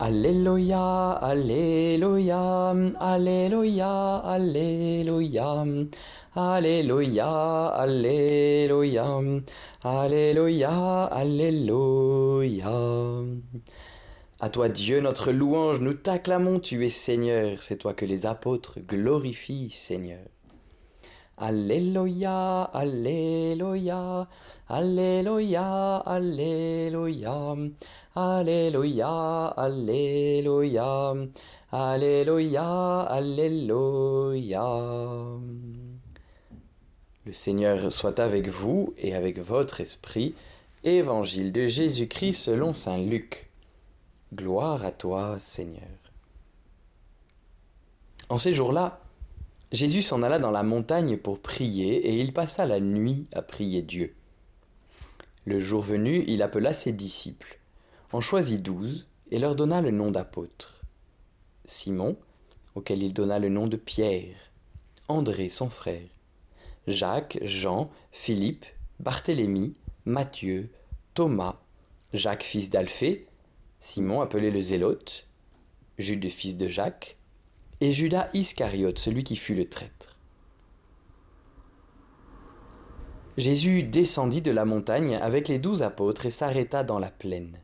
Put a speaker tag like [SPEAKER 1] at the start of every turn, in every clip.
[SPEAKER 1] Alléluia, Alléluia, Alléluia, Alléluia, Alléluia, Alléluia, Alléluia, Alléluia. À toi Dieu, notre louange, nous t'acclamons, tu es Seigneur, c'est toi que les apôtres glorifient, Seigneur. Alléluia, Alléluia, Alléluia, Alléluia, Alléluia, Alléluia, Alléluia, Alléluia. Le Seigneur soit avec vous et avec votre esprit. Évangile de Jésus-Christ selon Saint Luc. Gloire à toi, Seigneur. En ces jours-là, Jésus s'en alla dans la montagne pour prier, et il passa la nuit à prier Dieu. Le jour venu, il appela ses disciples, en choisit douze, et leur donna le nom d'apôtres. Simon, auquel il donna le nom de Pierre, André son frère, Jacques, Jean, Philippe, Barthélemy, Matthieu, Thomas, Jacques fils d'Alphée, Simon appelé le Zélote, Jude fils de Jacques, et Judas Iscariote, celui qui fut le traître. Jésus descendit de la montagne avec les douze apôtres et s'arrêta dans la plaine.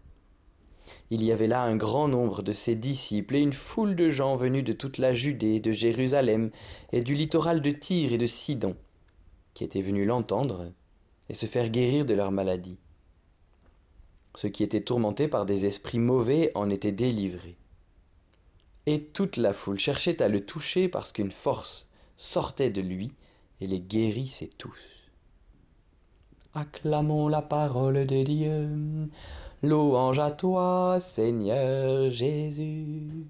[SPEAKER 1] Il y avait là un grand nombre de ses disciples et une foule de gens venus de toute la Judée, de Jérusalem et du littoral de Tyr et de Sidon, qui étaient venus l'entendre et se faire guérir de leur maladie. Ceux qui étaient tourmentés par des esprits mauvais en étaient délivrés et toute la foule cherchait à le toucher parce qu'une force sortait de lui et les guérissait tous. Acclamons la parole de Dieu, louange à toi, Seigneur Jésus.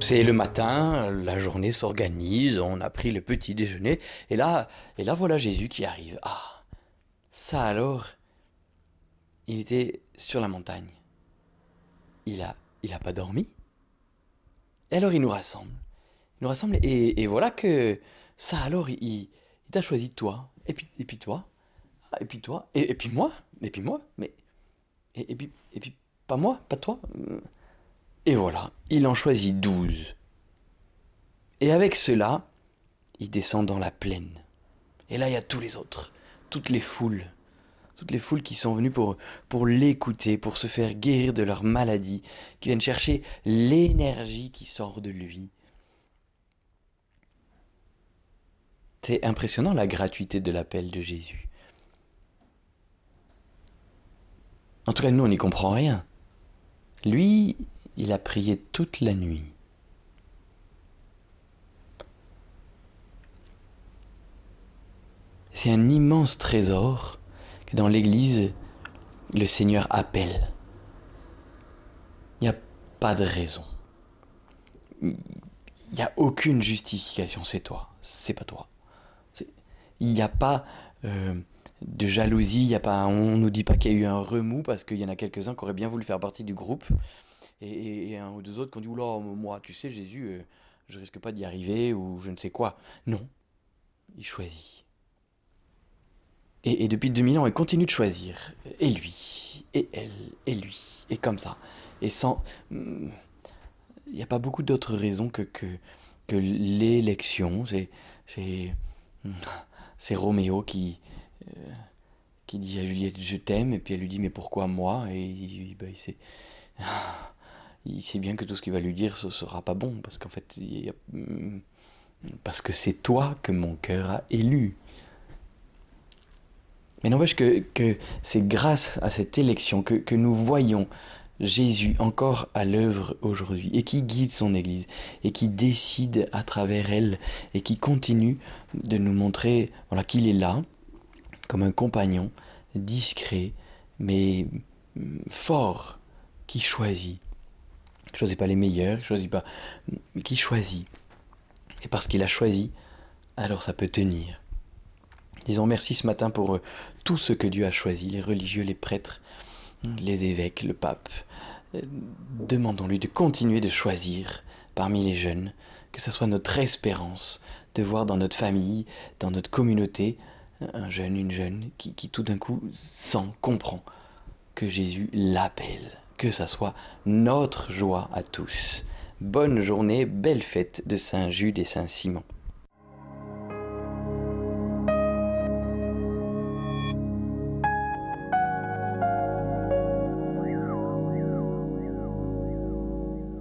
[SPEAKER 1] C'est le matin, la journée s'organise, on a pris le petit déjeuner, et là, et là voilà Jésus qui arrive. Ah, ça alors, il était sur la montagne. Il a, pas dormi. Et alors il nous rassemble. Il nous rassemble et, voilà que ça alors il, t'a choisi toi. Et puis, et puis toi. Ah, et puis toi. Et, puis moi. Et puis moi. Mais et, puis et puis pas moi, pas toi. Et voilà, il en choisit douze. Et avec cela, il descend dans la plaine. Et là, il y a tous les autres, toutes les foules toutes les foules qui sont venues pour, l'écouter, pour se faire guérir de leur maladie, qui viennent chercher l'énergie qui sort de lui. C'est impressionnant la gratuité de l'appel de Jésus. En tout cas, nous, on n'y comprend rien. Lui, il a prié toute la nuit. C'est un immense trésor dans l'Église, le Seigneur appelle. Il n'y a pas de raison. Il n'y a aucune justification. C'est toi, c'est pas toi. Il n'y a pas euh, de jalousie, il y a pas, on nous dit pas qu'il y a eu un remous parce qu'il y en a quelques-uns qui auraient bien voulu faire partie du groupe et, un ou deux autres qui ont dit Oula, moi, tu sais, Jésus, euh, je risque pas d'y arriver ou je ne sais quoi. Non, il choisit. Et, depuis 2000 ans, il continue de choisir. Et lui, et elle, et lui, et comme ça. Et sans... Hmm, il n'y a pas beaucoup d'autres raisons que, que, l'élection. C'est, c'est, hmm, Roméo qui, euh, qui dit à Juliette je t'aime, et puis elle lui dit mais pourquoi moi? Et il, ben, il, sait, il sait bien que tout ce qu'il va lui dire ce sera pas bon, parce qu'en fait, hmm, parce que c'est toi que mon cœur a élu. Mais n'empêche que, que c'est grâce à cette élection que, que nous voyons Jésus encore à l'œuvre aujourd'hui et qui guide son Église et qui décide à travers elle et qui continue de nous montrer voilà, qu'il est là comme un compagnon discret mais fort qui choisit. Qui choisit pas les meilleurs, qui choisit pas, qui choisit. Et parce qu'il a choisi, alors ça peut tenir. Disons merci ce matin pour euh, tout ce que Dieu a choisi, les religieux, les prêtres, les évêques, le pape. Euh, demandons-lui de continuer de choisir parmi les jeunes, que ce soit notre espérance de voir dans notre famille, dans notre communauté, un jeune, une jeune, qui, tout d'un coup sent, comprend que Jésus l'appelle, que ça soit notre joie à tous. Bonne journée, belle fête de Saint Jude et Saint Simon.